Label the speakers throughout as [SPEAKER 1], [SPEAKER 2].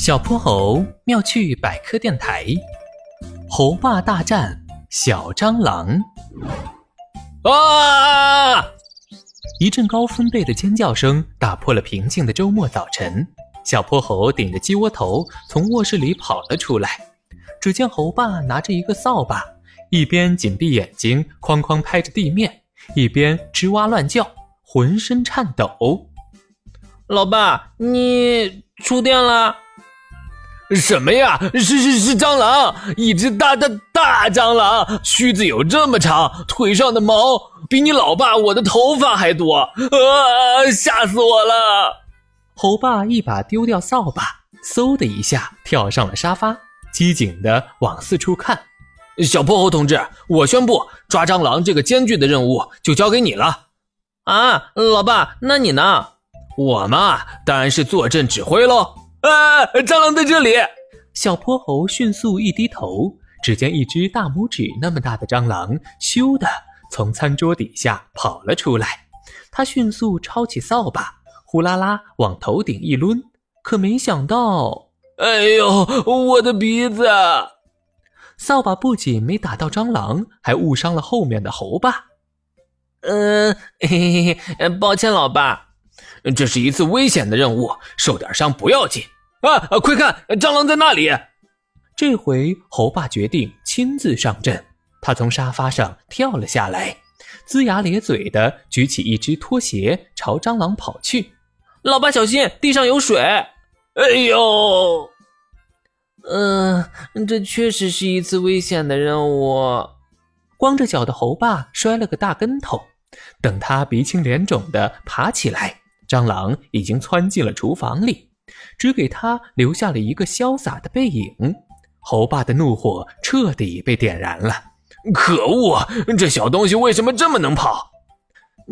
[SPEAKER 1] 小泼猴妙趣百科电台，猴爸大战小蟑螂。
[SPEAKER 2] 啊！
[SPEAKER 1] 一阵高分贝的尖叫声打破了平静的周末早晨。小泼猴顶着鸡窝头从卧室里跑了出来。只见猴爸拿着一个扫把，一边紧闭眼睛哐哐拍着地面，一边吱哇乱叫，浑身颤抖。
[SPEAKER 2] 老爸，你触电了？什么呀？是是是蟑螂，一只大大大蟑螂，须子有这么长，腿上的毛比你老爸我的头发还多，啊！吓死我了！
[SPEAKER 1] 猴爸一把丢掉扫把，嗖的一下跳上了沙发，机警的往四处看。
[SPEAKER 2] 小泼猴同志，我宣布，抓蟑螂这个艰巨的任务就交给你了。啊，老爸，那你呢？我嘛，当然是坐镇指挥喽。啊！蟑螂在这里！
[SPEAKER 1] 小泼猴迅速一低头，只见一只大拇指那么大的蟑螂，咻的从餐桌底下跑了出来。他迅速抄起扫把，呼啦啦往头顶一抡，可没想到，
[SPEAKER 2] 哎呦，我的鼻子！
[SPEAKER 1] 扫把不仅没打到蟑螂，还误伤了后面的猴爸。
[SPEAKER 2] 嗯，嘿嘿嘿，抱歉，老爸。这是一次危险的任务，受点伤不要紧啊！快看，蟑螂在那里！
[SPEAKER 1] 这回猴爸决定亲自上阵，他从沙发上跳了下来，龇牙咧嘴的举起一只拖鞋朝蟑螂跑去。
[SPEAKER 2] 老爸小心，地上有水！哎呦，嗯，这确实是一次危险的任务。
[SPEAKER 1] 光着脚的猴爸摔了个大跟头，等他鼻青脸肿的爬起来。蟑螂已经窜进了厨房里，只给他留下了一个潇洒的背影。猴爸的怒火彻底被点燃了。
[SPEAKER 2] 可恶，这小东西为什么这么能跑？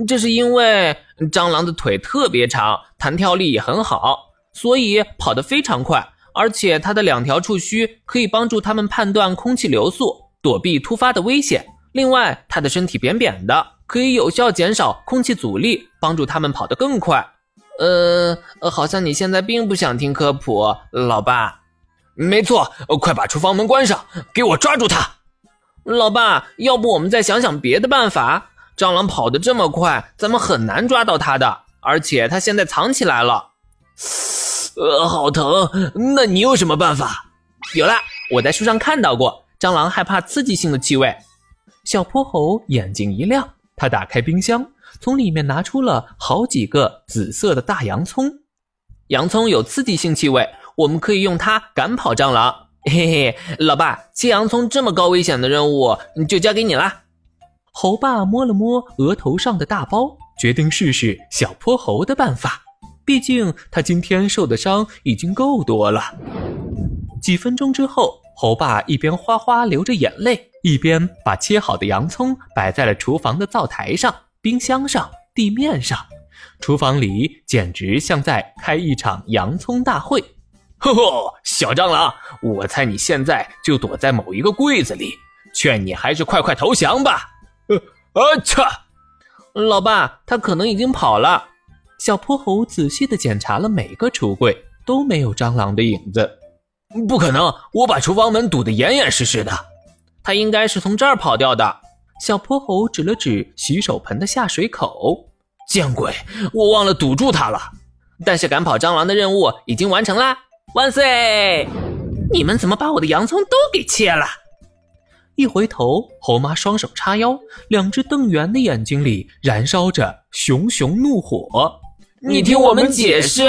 [SPEAKER 2] 这是因为蟑螂的腿特别长，弹跳力也很好，所以跑得非常快。而且它的两条触须可以帮助它们判断空气流速，躲避突发的危险。另外，它的身体扁扁的。可以有效减少空气阻力，帮助它们跑得更快。呃，好像你现在并不想听科普，老爸。没错，快把厨房门关上，给我抓住它。老爸，要不我们再想想别的办法？蟑螂跑得这么快，咱们很难抓到它的。而且它现在藏起来了。呃，好疼。那你有什么办法？有了，我在书上看到过，蟑螂害怕刺激性的气味。
[SPEAKER 1] 小泼猴眼睛一亮。他打开冰箱，从里面拿出了好几个紫色的大洋葱。
[SPEAKER 2] 洋葱有刺激性气味，我们可以用它赶跑蟑螂。嘿嘿，老爸，切洋葱这么高危险的任务就交给你啦。
[SPEAKER 1] 猴爸摸了摸额头上的大包，决定试试小泼猴的办法。毕竟他今天受的伤已经够多了。几分钟之后，猴爸一边哗哗流着眼泪。一边把切好的洋葱摆在了厨房的灶台上、冰箱上、地面上，厨房里简直像在开一场洋葱大会。
[SPEAKER 2] 呵呵，小蟑螂，我猜你现在就躲在某一个柜子里，劝你还是快快投降吧。呃，啊切！老爸，他可能已经跑了。
[SPEAKER 1] 小泼猴仔细地检查了每个橱柜，都没有蟑螂的影子。
[SPEAKER 2] 不可能，我把厨房门堵得严严实实的。他应该是从这儿跑掉的。
[SPEAKER 1] 小泼猴指了指洗手盆的下水口。
[SPEAKER 2] 见鬼！我忘了堵住他了。但是赶跑蟑螂的任务已经完成啦！万岁！你们怎么把我的洋葱都给切了？
[SPEAKER 1] 一回头，猴妈双手叉腰，两只瞪圆的眼睛里燃烧着熊熊怒火。
[SPEAKER 2] 你听我们解释。